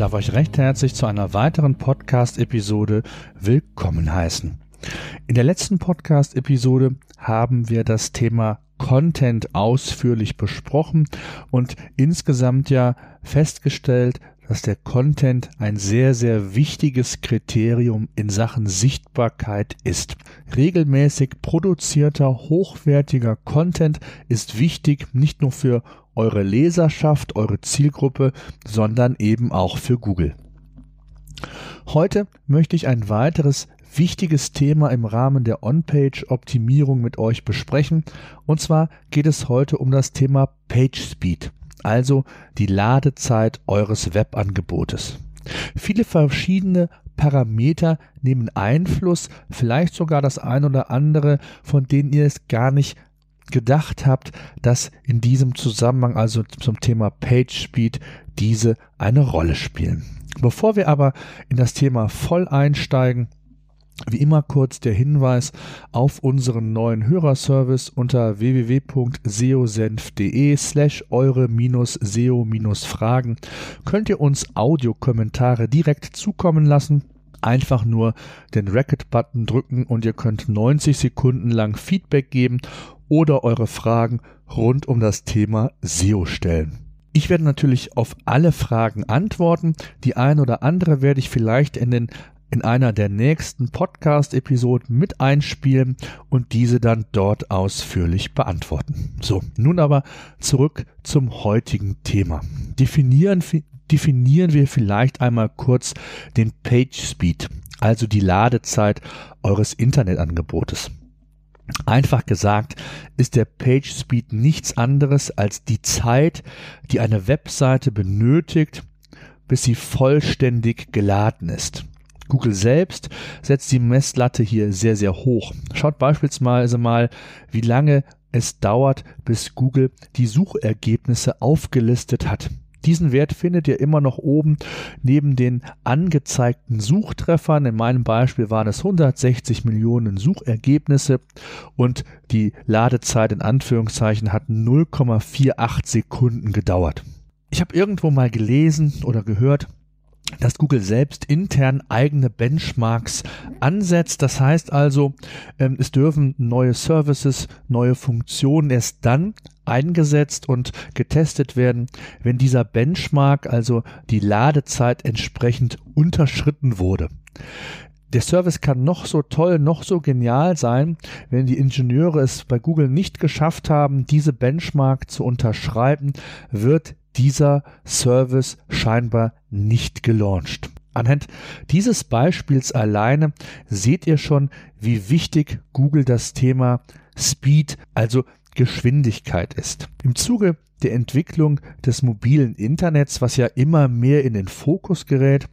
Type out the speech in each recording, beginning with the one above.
darf euch recht herzlich zu einer weiteren Podcast-Episode willkommen heißen. In der letzten Podcast-Episode haben wir das Thema Content ausführlich besprochen und insgesamt ja festgestellt, dass der Content ein sehr, sehr wichtiges Kriterium in Sachen Sichtbarkeit ist. Regelmäßig produzierter, hochwertiger Content ist wichtig nicht nur für eure Leserschaft, eure Zielgruppe, sondern eben auch für Google. Heute möchte ich ein weiteres wichtiges Thema im Rahmen der On-Page-Optimierung mit euch besprechen. Und zwar geht es heute um das Thema Page Speed, also die Ladezeit eures Webangebotes. Viele verschiedene Parameter nehmen Einfluss, vielleicht sogar das ein oder andere, von denen ihr es gar nicht gedacht habt, dass in diesem Zusammenhang, also zum Thema Page Speed, diese eine Rolle spielen. Bevor wir aber in das Thema voll einsteigen, wie immer kurz der Hinweis auf unseren neuen Hörerservice unter www.seosenf.de slash eure-seo-fragen könnt ihr uns Audiokommentare direkt zukommen lassen einfach nur den Racket-Button drücken und ihr könnt 90 Sekunden lang Feedback geben oder eure Fragen rund um das Thema SEO stellen. Ich werde natürlich auf alle Fragen antworten. Die eine oder andere werde ich vielleicht in den in einer der nächsten Podcast-Episoden mit einspielen und diese dann dort ausführlich beantworten. So, nun aber zurück zum heutigen Thema. Definieren, definieren wir vielleicht einmal kurz den Page Speed, also die Ladezeit eures Internetangebotes. Einfach gesagt ist der Page Speed nichts anderes als die Zeit, die eine Webseite benötigt, bis sie vollständig geladen ist. Google selbst setzt die Messlatte hier sehr, sehr hoch. Schaut beispielsweise mal, wie lange es dauert, bis Google die Suchergebnisse aufgelistet hat. Diesen Wert findet ihr immer noch oben neben den angezeigten Suchtreffern. In meinem Beispiel waren es 160 Millionen Suchergebnisse und die Ladezeit in Anführungszeichen hat 0,48 Sekunden gedauert. Ich habe irgendwo mal gelesen oder gehört, dass Google selbst intern eigene Benchmarks ansetzt. Das heißt also, ähm, es dürfen neue Services, neue Funktionen erst dann eingesetzt und getestet werden, wenn dieser Benchmark, also die Ladezeit entsprechend unterschritten wurde. Der Service kann noch so toll, noch so genial sein, wenn die Ingenieure es bei Google nicht geschafft haben, diese Benchmark zu unterschreiben, wird dieser Service scheinbar nicht gelauncht. Anhand dieses Beispiels alleine seht ihr schon, wie wichtig Google das Thema Speed, also Geschwindigkeit ist. Im Zuge der Entwicklung des mobilen Internets, was ja immer mehr in den Fokus gerät,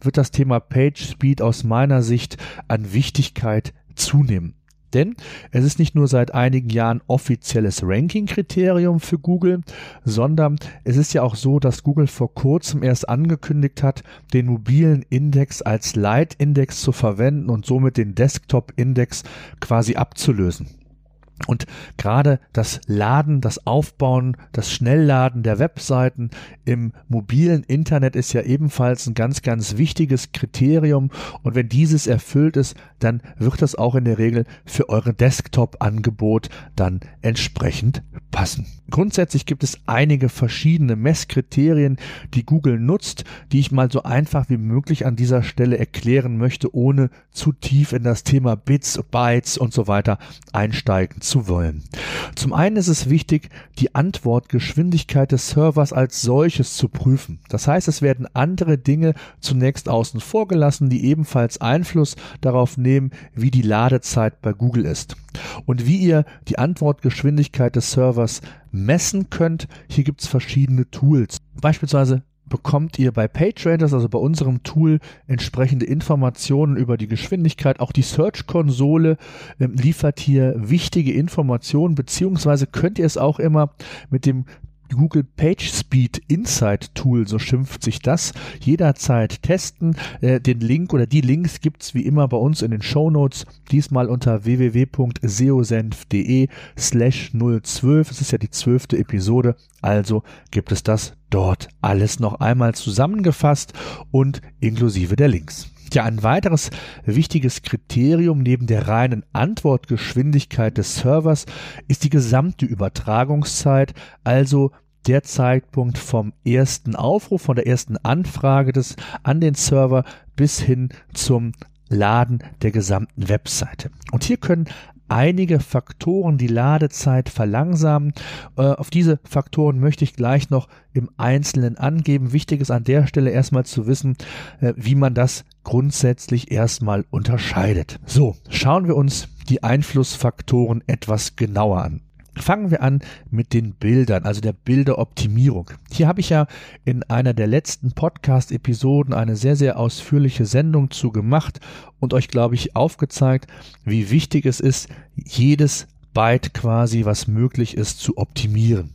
wird das Thema Page Speed aus meiner Sicht an Wichtigkeit zunehmen. Denn es ist nicht nur seit einigen Jahren offizielles Ranking-Kriterium für Google, sondern es ist ja auch so, dass Google vor kurzem erst angekündigt hat, den mobilen Index als Leitindex zu verwenden und somit den Desktop-Index quasi abzulösen. Und gerade das Laden, das Aufbauen, das Schnellladen der Webseiten im mobilen Internet ist ja ebenfalls ein ganz, ganz wichtiges Kriterium. Und wenn dieses erfüllt ist, dann wird das auch in der Regel für eure Desktop-Angebot dann entsprechend passen. Grundsätzlich gibt es einige verschiedene Messkriterien, die Google nutzt, die ich mal so einfach wie möglich an dieser Stelle erklären möchte, ohne zu tief in das Thema Bits, Bytes und so weiter einsteigen zu wollen. Zum einen ist es wichtig, die Antwortgeschwindigkeit des Servers als solches zu prüfen. Das heißt, es werden andere Dinge zunächst außen vor gelassen, die ebenfalls Einfluss darauf nehmen, wie die Ladezeit bei Google ist. Und wie ihr die Antwortgeschwindigkeit des Servers messen könnt, hier gibt es verschiedene Tools. Beispielsweise bekommt ihr bei PageRangers, also bei unserem Tool, entsprechende Informationen über die Geschwindigkeit. Auch die Search-Konsole äh, liefert hier wichtige Informationen, beziehungsweise könnt ihr es auch immer mit dem Google PageSpeed Insight Tool, so schimpft sich das, jederzeit testen. Äh, den Link oder die Links gibt's wie immer bei uns in den Show Notes, diesmal unter www.seosenf.de slash 012. Es ist ja die zwölfte Episode, also gibt es das dort alles noch einmal zusammengefasst und inklusive der Links. Ja, ein weiteres wichtiges Kriterium neben der reinen Antwortgeschwindigkeit des Servers ist die gesamte Übertragungszeit, also der Zeitpunkt vom ersten Aufruf, von der ersten Anfrage des an den Server bis hin zum Laden der gesamten Webseite. Und hier können einige Faktoren die Ladezeit verlangsamen. Äh, auf diese Faktoren möchte ich gleich noch im Einzelnen angeben. Wichtig ist an der Stelle erstmal zu wissen, äh, wie man das grundsätzlich erstmal unterscheidet. So, schauen wir uns die Einflussfaktoren etwas genauer an. Fangen wir an mit den Bildern, also der Bilderoptimierung. Hier habe ich ja in einer der letzten Podcast-Episoden eine sehr, sehr ausführliche Sendung zu gemacht und euch, glaube ich, aufgezeigt, wie wichtig es ist, jedes Byte quasi, was möglich ist, zu optimieren.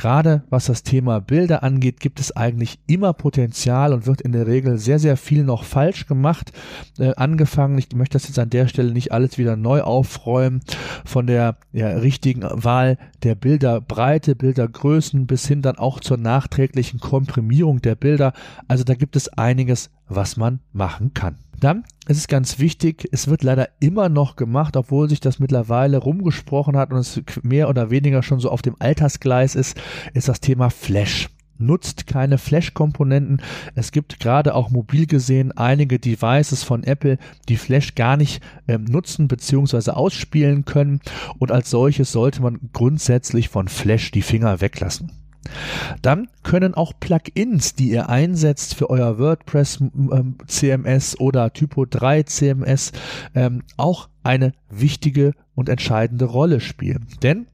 Gerade was das Thema Bilder angeht, gibt es eigentlich immer Potenzial und wird in der Regel sehr, sehr viel noch falsch gemacht. Äh, angefangen, ich möchte das jetzt an der Stelle nicht alles wieder neu aufräumen, von der ja, richtigen Wahl der Bilderbreite, Bildergrößen bis hin dann auch zur nachträglichen Komprimierung der Bilder. Also da gibt es einiges, was man machen kann. Dann ist es ganz wichtig, es wird leider immer noch gemacht, obwohl sich das mittlerweile rumgesprochen hat und es mehr oder weniger schon so auf dem Altersgleis ist, ist das Thema Flash nutzt keine Flash-Komponenten. Es gibt gerade auch mobil gesehen einige Devices von Apple, die Flash gar nicht ähm, nutzen bzw. ausspielen können und als solches sollte man grundsätzlich von Flash die Finger weglassen. Dann können auch Plugins, die ihr einsetzt für euer WordPress ähm, CMS oder Typo 3 CMS, ähm, auch eine wichtige und entscheidende Rolle spielen. Denn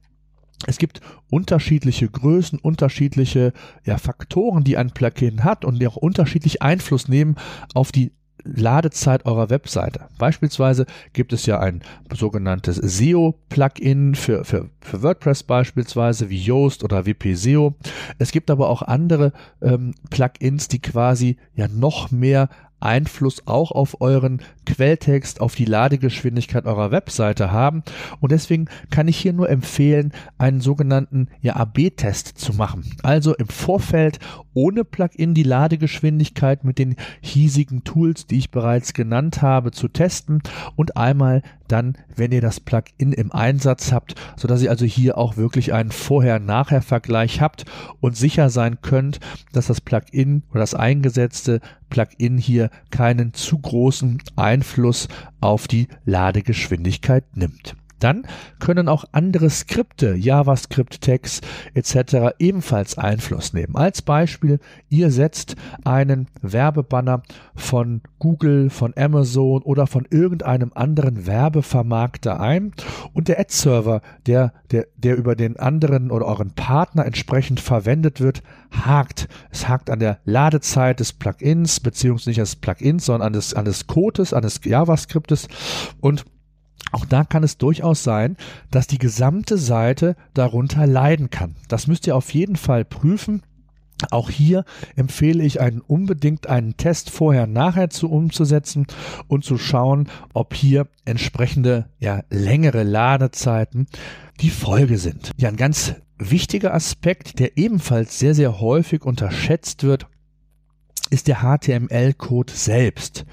es gibt unterschiedliche Größen, unterschiedliche ja, Faktoren, die ein Plugin hat und die auch unterschiedlich Einfluss nehmen auf die Ladezeit eurer Webseite. Beispielsweise gibt es ja ein sogenanntes SEO-Plugin für, für, für WordPress beispielsweise wie Yoast oder WP SEO. Es gibt aber auch andere ähm, Plugins, die quasi ja noch mehr Einfluss auch auf euren Quelltext, auf die Ladegeschwindigkeit eurer Webseite haben. Und deswegen kann ich hier nur empfehlen, einen sogenannten ja, AB-Test zu machen. Also im Vorfeld ohne Plugin die Ladegeschwindigkeit mit den hiesigen Tools, die ich bereits genannt habe, zu testen und einmal dann, wenn ihr das Plugin im Einsatz habt, sodass ihr also hier auch wirklich einen Vorher-Nachher-Vergleich habt und sicher sein könnt, dass das Plugin oder das eingesetzte Plugin hier keinen zu großen Einfluss auf die Ladegeschwindigkeit nimmt. Dann können auch andere Skripte, JavaScript-Tags etc. ebenfalls Einfluss nehmen. Als Beispiel, ihr setzt einen Werbebanner von Google, von Amazon oder von irgendeinem anderen Werbevermarkter ein und der Ad-Server, der, der, der über den anderen oder euren Partner entsprechend verwendet wird, hakt. Es hakt an der Ladezeit des Plugins, beziehungsweise nicht des Plugins, sondern an des, an des Codes, an des JavaScriptes und auch da kann es durchaus sein, dass die gesamte Seite darunter leiden kann. Das müsst ihr auf jeden Fall prüfen. Auch hier empfehle ich einen unbedingt einen Test vorher nachher zu umzusetzen und zu schauen, ob hier entsprechende ja längere Ladezeiten die Folge sind. Ja, ein ganz wichtiger Aspekt, der ebenfalls sehr sehr häufig unterschätzt wird, ist der HTML-Code selbst.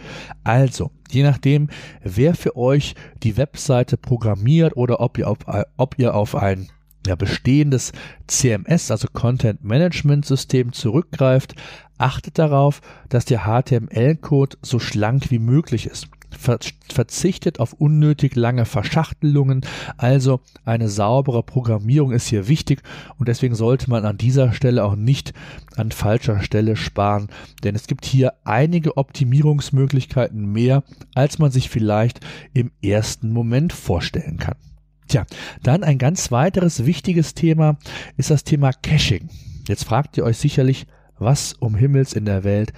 Also, je nachdem, wer für euch die Webseite programmiert oder ob ihr auf, ob ihr auf ein ja, bestehendes CMS, also Content Management System zurückgreift, achtet darauf, dass der HTML-Code so schlank wie möglich ist verzichtet auf unnötig lange Verschachtelungen. Also eine saubere Programmierung ist hier wichtig und deswegen sollte man an dieser Stelle auch nicht an falscher Stelle sparen, denn es gibt hier einige Optimierungsmöglichkeiten mehr, als man sich vielleicht im ersten Moment vorstellen kann. Tja, dann ein ganz weiteres wichtiges Thema ist das Thema Caching. Jetzt fragt ihr euch sicherlich, was um Himmels in der Welt,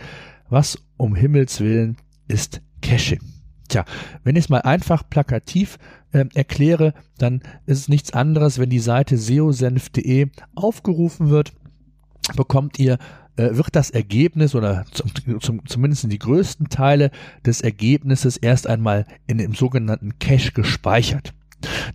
was um Himmels willen ist Caching? Tja, wenn ich es mal einfach plakativ äh, erkläre, dann ist es nichts anderes, wenn die Seite seosenf.de aufgerufen wird, bekommt ihr äh, wird das Ergebnis oder zum, zum, zumindest in die größten Teile des Ergebnisses erst einmal in dem sogenannten Cache gespeichert.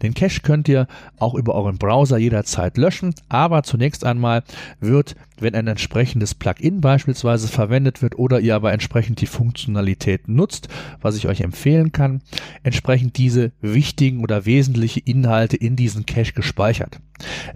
Den Cache könnt ihr auch über euren Browser jederzeit löschen, aber zunächst einmal wird, wenn ein entsprechendes Plugin beispielsweise verwendet wird oder ihr aber entsprechend die Funktionalität nutzt, was ich euch empfehlen kann, entsprechend diese wichtigen oder wesentliche Inhalte in diesen Cache gespeichert.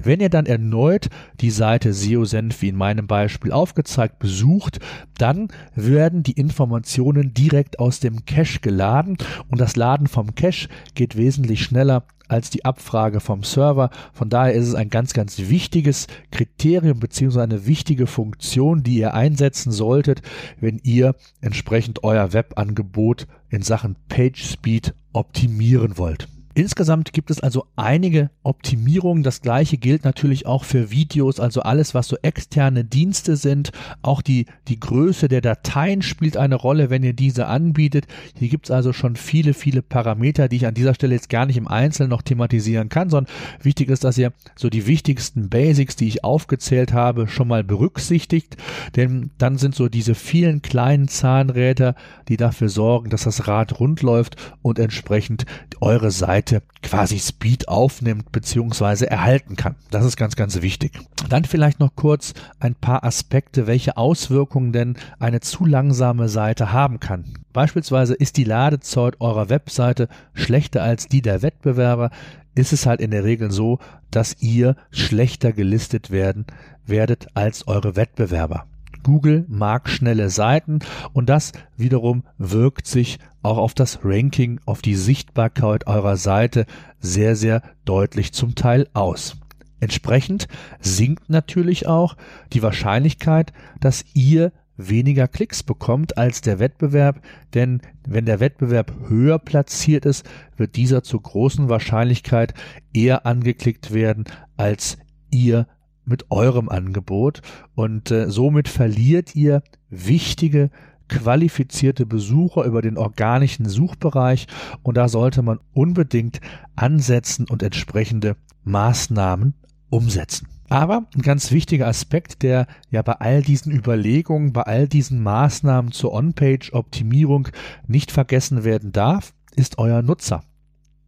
Wenn ihr dann erneut die Seite SEOSenf wie in meinem Beispiel aufgezeigt besucht, dann werden die Informationen direkt aus dem Cache geladen und das Laden vom Cache geht wesentlich schneller als die Abfrage vom Server. Von daher ist es ein ganz, ganz wichtiges Kriterium bzw. eine wichtige Funktion, die ihr einsetzen solltet, wenn ihr entsprechend euer Webangebot in Sachen PageSpeed optimieren wollt. Insgesamt gibt es also einige Optimierungen. Das gleiche gilt natürlich auch für Videos, also alles, was so externe Dienste sind. Auch die, die Größe der Dateien spielt eine Rolle, wenn ihr diese anbietet. Hier gibt es also schon viele, viele Parameter, die ich an dieser Stelle jetzt gar nicht im Einzelnen noch thematisieren kann, sondern wichtig ist, dass ihr so die wichtigsten Basics, die ich aufgezählt habe, schon mal berücksichtigt. Denn dann sind so diese vielen kleinen Zahnräder, die dafür sorgen, dass das Rad rund läuft und entsprechend eure Seite Seite quasi Speed aufnimmt bzw. erhalten kann. Das ist ganz, ganz wichtig. Dann vielleicht noch kurz ein paar Aspekte, welche Auswirkungen denn eine zu langsame Seite haben kann. Beispielsweise ist die Ladezeit eurer Webseite schlechter als die der Wettbewerber, ist es halt in der Regel so, dass ihr schlechter gelistet werden werdet als eure Wettbewerber. Google mag schnelle Seiten und das wiederum wirkt sich auch auf das Ranking, auf die Sichtbarkeit eurer Seite sehr, sehr deutlich zum Teil aus. Entsprechend sinkt natürlich auch die Wahrscheinlichkeit, dass ihr weniger Klicks bekommt als der Wettbewerb, denn wenn der Wettbewerb höher platziert ist, wird dieser zur großen Wahrscheinlichkeit eher angeklickt werden als ihr mit eurem Angebot und äh, somit verliert ihr wichtige qualifizierte Besucher über den organischen Suchbereich und da sollte man unbedingt ansetzen und entsprechende Maßnahmen umsetzen. Aber ein ganz wichtiger Aspekt, der ja bei all diesen Überlegungen, bei all diesen Maßnahmen zur On-Page-Optimierung nicht vergessen werden darf, ist euer Nutzer.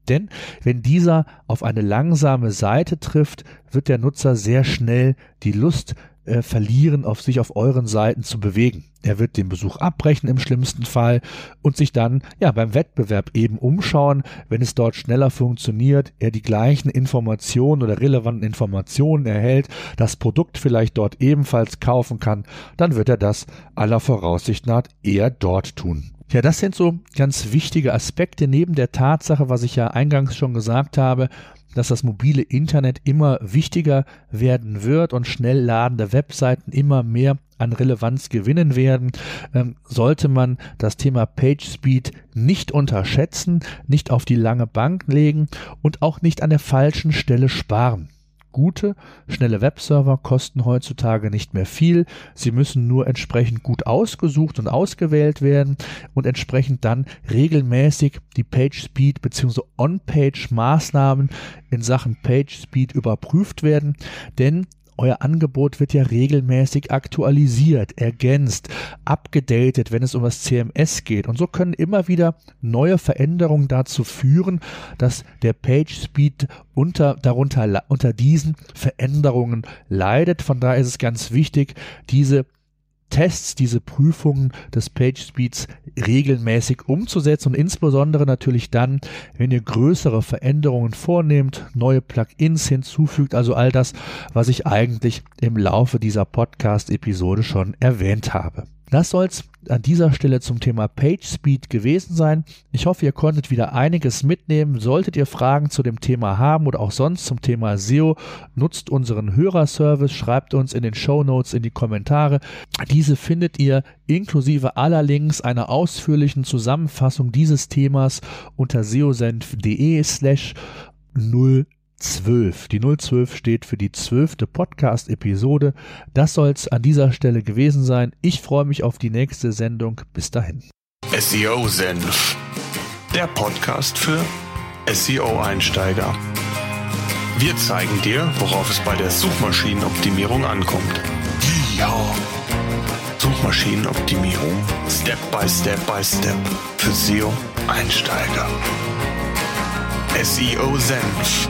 Denn wenn dieser auf eine langsame Seite trifft, wird der Nutzer sehr schnell die Lust äh, verlieren, auf sich auf euren Seiten zu bewegen. Er wird den Besuch abbrechen im schlimmsten Fall und sich dann ja beim Wettbewerb eben umschauen, wenn es dort schneller funktioniert, er die gleichen Informationen oder relevanten Informationen erhält, das Produkt vielleicht dort ebenfalls kaufen kann, dann wird er das aller Voraussicht nach eher dort tun. Ja, das sind so ganz wichtige Aspekte neben der Tatsache, was ich ja eingangs schon gesagt habe, dass das mobile Internet immer wichtiger werden wird und schnell ladende Webseiten immer mehr an Relevanz gewinnen werden, ähm, sollte man das Thema PageSpeed nicht unterschätzen, nicht auf die lange Bank legen und auch nicht an der falschen Stelle sparen. Gute, schnelle Webserver kosten heutzutage nicht mehr viel. Sie müssen nur entsprechend gut ausgesucht und ausgewählt werden und entsprechend dann regelmäßig die Page Speed bzw. On-Page Maßnahmen in Sachen Page Speed überprüft werden, denn euer Angebot wird ja regelmäßig aktualisiert, ergänzt, abgedatet, wenn es um das CMS geht. Und so können immer wieder neue Veränderungen dazu führen, dass der Page Speed unter, darunter, unter diesen Veränderungen leidet. Von daher ist es ganz wichtig, diese Tests, diese Prüfungen des Page Speeds regelmäßig umzusetzen und insbesondere natürlich dann, wenn ihr größere Veränderungen vornehmt, neue Plugins hinzufügt, also all das, was ich eigentlich im Laufe dieser Podcast-Episode schon erwähnt habe. Das soll's an dieser Stelle zum Thema PageSpeed gewesen sein. Ich hoffe, ihr konntet wieder einiges mitnehmen. Solltet ihr Fragen zu dem Thema haben oder auch sonst zum Thema SEO, nutzt unseren Hörerservice, schreibt uns in den Show Notes in die Kommentare. Diese findet ihr inklusive aller Links einer ausführlichen Zusammenfassung dieses Themas unter seosenf.de slash 0 12. Die 012 steht für die zwölfte Podcast-Episode. Das soll's an dieser Stelle gewesen sein. Ich freue mich auf die nächste Sendung. Bis dahin. SEO Senf. Der Podcast für SEO-Einsteiger. Wir zeigen dir, worauf es bei der Suchmaschinenoptimierung ankommt. Ja. Suchmaschinenoptimierung. Step by Step by Step. Für SEO-Einsteiger. SEO Senf